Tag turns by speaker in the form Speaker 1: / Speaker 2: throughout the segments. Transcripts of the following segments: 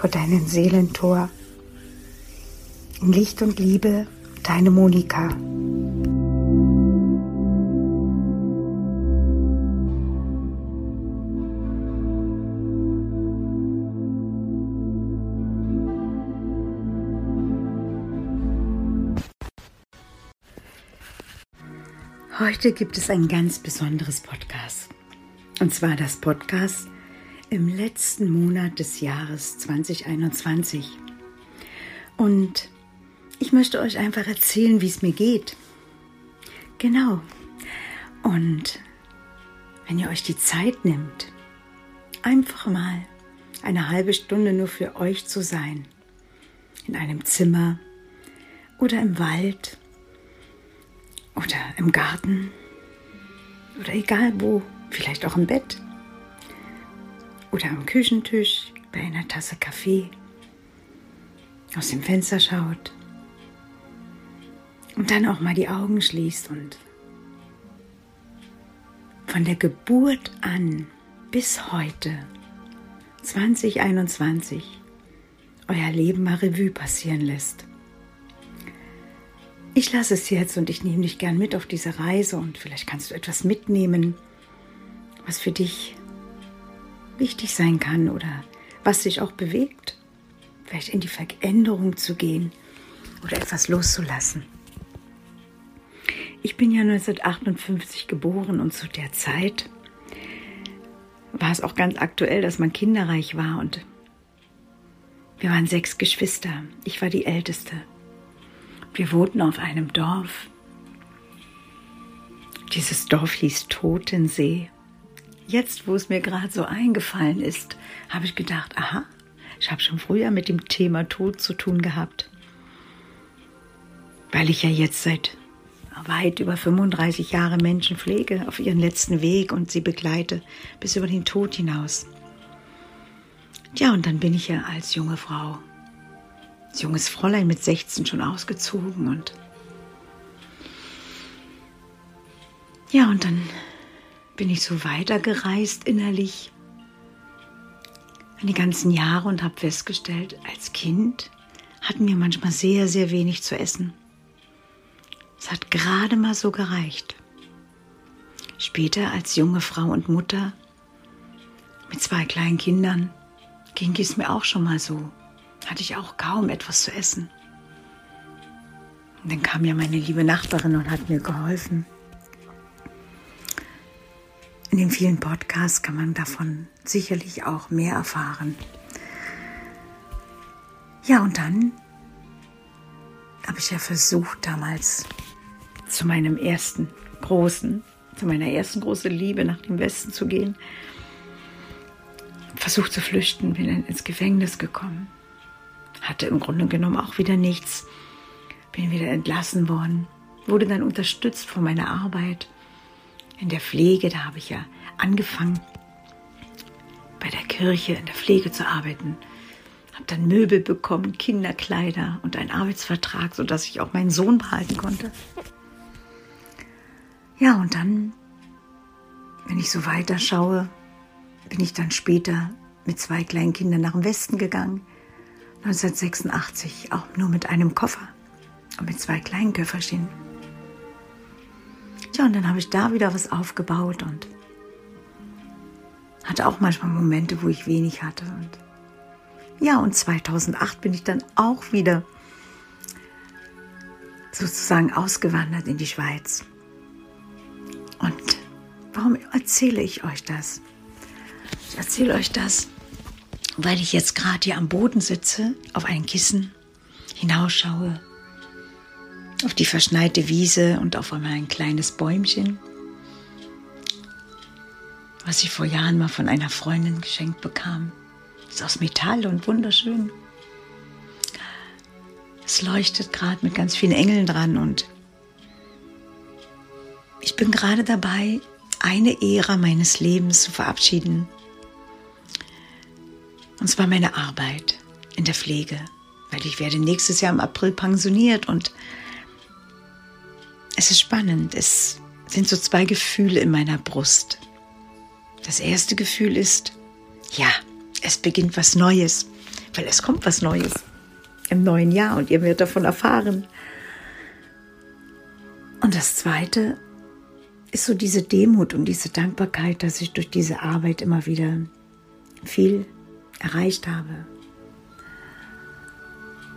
Speaker 1: vor deinem Seelentor. In Licht und Liebe, deine Monika. Heute gibt es ein ganz besonderes Podcast. Und zwar das Podcast im letzten Monat des Jahres 2021. Und ich möchte euch einfach erzählen, wie es mir geht. Genau. Und wenn ihr euch die Zeit nimmt, einfach mal eine halbe Stunde nur für euch zu sein, in einem Zimmer oder im Wald oder im Garten oder egal wo, vielleicht auch im Bett oder am Küchentisch bei einer Tasse Kaffee aus dem Fenster schaut und dann auch mal die Augen schließt und von der Geburt an bis heute 2021 euer Leben mal Revue passieren lässt. Ich lasse es jetzt und ich nehme dich gern mit auf diese Reise und vielleicht kannst du etwas mitnehmen, was für dich wichtig sein kann oder was dich auch bewegt, vielleicht in die Veränderung zu gehen oder etwas loszulassen. Ich bin ja 1958 geboren und zu der Zeit war es auch ganz aktuell, dass man kinderreich war und wir waren sechs Geschwister. Ich war die Älteste. Wir wohnten auf einem Dorf. Dieses Dorf hieß Totensee jetzt, wo es mir gerade so eingefallen ist, habe ich gedacht, aha, ich habe schon früher mit dem Thema Tod zu tun gehabt. Weil ich ja jetzt seit weit über 35 Jahre Menschen pflege auf ihren letzten Weg und sie begleite bis über den Tod hinaus. Ja, und dann bin ich ja als junge Frau, als junges Fräulein mit 16 schon ausgezogen und ja, und dann bin ich so weitergereist innerlich die ganzen Jahre und habe festgestellt, als Kind hatten wir manchmal sehr, sehr wenig zu essen. Es hat gerade mal so gereicht. Später als junge Frau und Mutter mit zwei kleinen Kindern ging es mir auch schon mal so. Hatte ich auch kaum etwas zu essen. Und dann kam ja meine liebe Nachbarin und hat mir geholfen. In den vielen Podcasts kann man davon sicherlich auch mehr erfahren. Ja, und dann habe ich ja versucht, damals zu meinem ersten großen, zu meiner ersten großen Liebe nach dem Westen zu gehen. Versucht zu flüchten, bin dann ins Gefängnis gekommen. Hatte im Grunde genommen auch wieder nichts. Bin wieder entlassen worden. Wurde dann unterstützt von meiner Arbeit in der Pflege, da habe ich ja angefangen, bei der Kirche in der Pflege zu arbeiten. habe dann Möbel bekommen, Kinderkleider und einen Arbeitsvertrag, sodass ich auch meinen Sohn behalten konnte. Ja, und dann, wenn ich so weiter schaue, bin ich dann später mit zwei kleinen Kindern nach dem Westen gegangen. 1986 auch nur mit einem Koffer und mit zwei kleinen Köfferchen. Tja, und dann habe ich da wieder was aufgebaut und hatte auch manchmal Momente, wo ich wenig hatte. Und ja, und 2008 bin ich dann auch wieder sozusagen ausgewandert in die Schweiz. Und warum erzähle ich euch das? Ich erzähle euch das, weil ich jetzt gerade hier am Boden sitze, auf ein Kissen, hinausschaue, auf die verschneite Wiese und auf einmal ein kleines Bäumchen, was ich vor Jahren mal von einer Freundin geschenkt bekam. Ist aus Metall und wunderschön. Es leuchtet gerade mit ganz vielen Engeln dran und ich bin gerade dabei, eine Ära meines Lebens zu verabschieden. Und zwar meine Arbeit in der Pflege, weil ich werde nächstes Jahr im April pensioniert und es ist spannend. Es sind so zwei Gefühle in meiner Brust. Das erste Gefühl ist, ja, es beginnt was Neues, weil es kommt was Neues im neuen Jahr und ihr werdet davon erfahren. Und das zweite ist so diese Demut und diese Dankbarkeit, dass ich durch diese Arbeit immer wieder viel erreicht habe.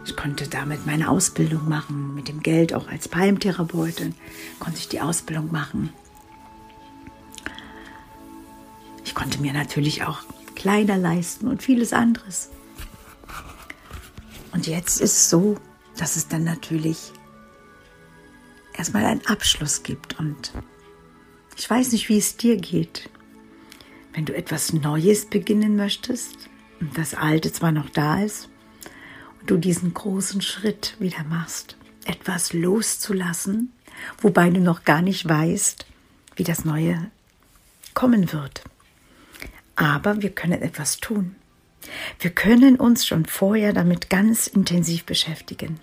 Speaker 1: Ich konnte damit meine Ausbildung machen, mit dem Geld auch als Palmtherapeutin konnte ich die Ausbildung machen. Ich konnte mir natürlich auch Kleider leisten und vieles anderes. Und jetzt ist es so, dass es dann natürlich erstmal einen Abschluss gibt. Und ich weiß nicht, wie es dir geht. Wenn du etwas Neues beginnen möchtest und das Alte zwar noch da ist, du diesen großen Schritt wieder machst, etwas loszulassen, wobei du noch gar nicht weißt, wie das Neue kommen wird. Aber wir können etwas tun. Wir können uns schon vorher damit ganz intensiv beschäftigen.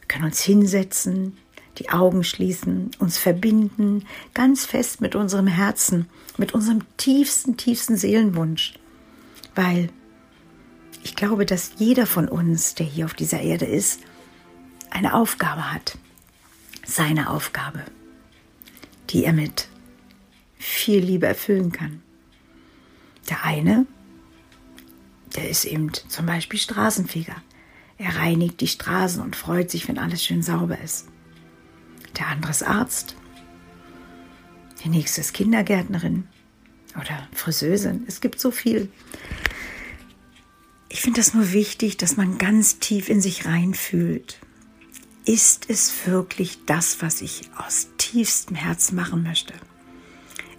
Speaker 1: Wir können uns hinsetzen, die Augen schließen, uns verbinden, ganz fest mit unserem Herzen, mit unserem tiefsten, tiefsten Seelenwunsch. Weil ich glaube, dass jeder von uns, der hier auf dieser Erde ist, eine Aufgabe hat. Seine Aufgabe, die er mit viel Liebe erfüllen kann. Der eine, der ist eben zum Beispiel Straßenfeger. Er reinigt die Straßen und freut sich, wenn alles schön sauber ist. Der andere ist Arzt. Die nächste ist Kindergärtnerin oder Friseusin. Es gibt so viel. Ich finde das nur wichtig, dass man ganz tief in sich reinfühlt. Ist es wirklich das, was ich aus tiefstem Herzen machen möchte?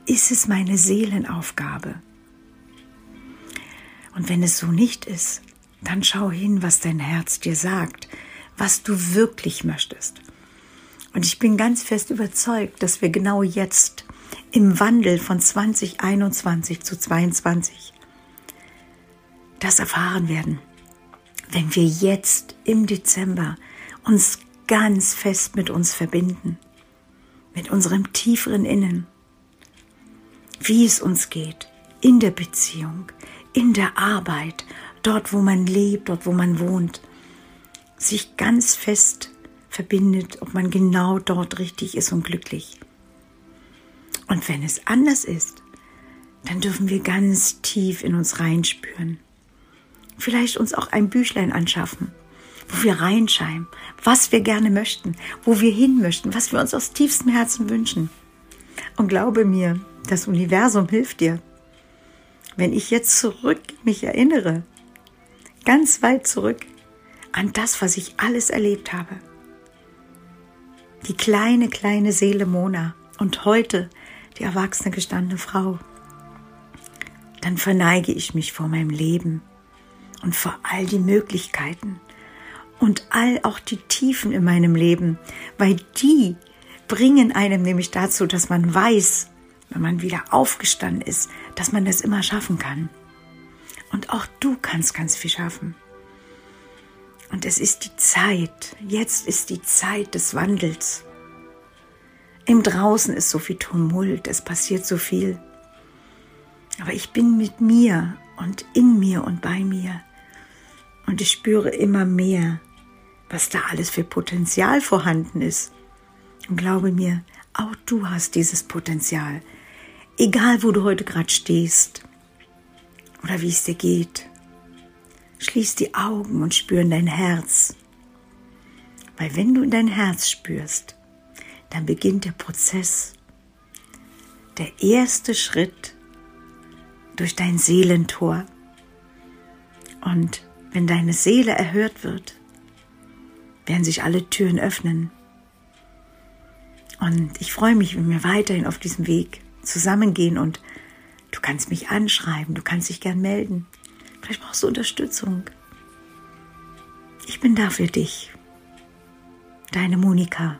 Speaker 1: Ist es meine Seelenaufgabe? Und wenn es so nicht ist, dann schau hin, was dein Herz dir sagt, was du wirklich möchtest. Und ich bin ganz fest überzeugt, dass wir genau jetzt im Wandel von 2021 zu 2022 das erfahren werden, wenn wir jetzt im Dezember uns ganz fest mit uns verbinden, mit unserem tieferen Innen, wie es uns geht in der Beziehung, in der Arbeit, dort wo man lebt, dort wo man wohnt, sich ganz fest verbindet, ob man genau dort richtig ist und glücklich. Und wenn es anders ist, dann dürfen wir ganz tief in uns reinspüren. Vielleicht uns auch ein Büchlein anschaffen, wo wir reinschreiben, was wir gerne möchten, wo wir hin möchten, was wir uns aus tiefstem Herzen wünschen. Und glaube mir, das Universum hilft dir wenn ich jetzt zurück mich erinnere, ganz weit zurück an das, was ich alles erlebt habe. Die kleine, kleine Seele Mona und heute die erwachsene gestandene Frau. Dann verneige ich mich vor meinem Leben und vor all die Möglichkeiten und all auch die Tiefen in meinem Leben, weil die bringen einem nämlich dazu, dass man weiß, wenn man wieder aufgestanden ist, dass man das immer schaffen kann. Und auch du kannst ganz viel schaffen. Und es ist die Zeit, jetzt ist die Zeit des Wandels. Im Draußen ist so viel Tumult, es passiert so viel. Aber ich bin mit mir und in mir und bei mir. Und ich spüre immer mehr, was da alles für Potenzial vorhanden ist. Und glaube mir, auch du hast dieses Potenzial. Egal, wo du heute gerade stehst oder wie es dir geht. Schließ die Augen und spür in dein Herz. Weil wenn du in dein Herz spürst, dann beginnt der Prozess. Der erste Schritt durch dein Seelentor. Und wenn deine Seele erhört wird, werden sich alle Türen öffnen. Und ich freue mich, wenn wir weiterhin auf diesem Weg zusammengehen und du kannst mich anschreiben, du kannst dich gern melden. Vielleicht brauchst du Unterstützung. Ich bin da für dich. Deine Monika.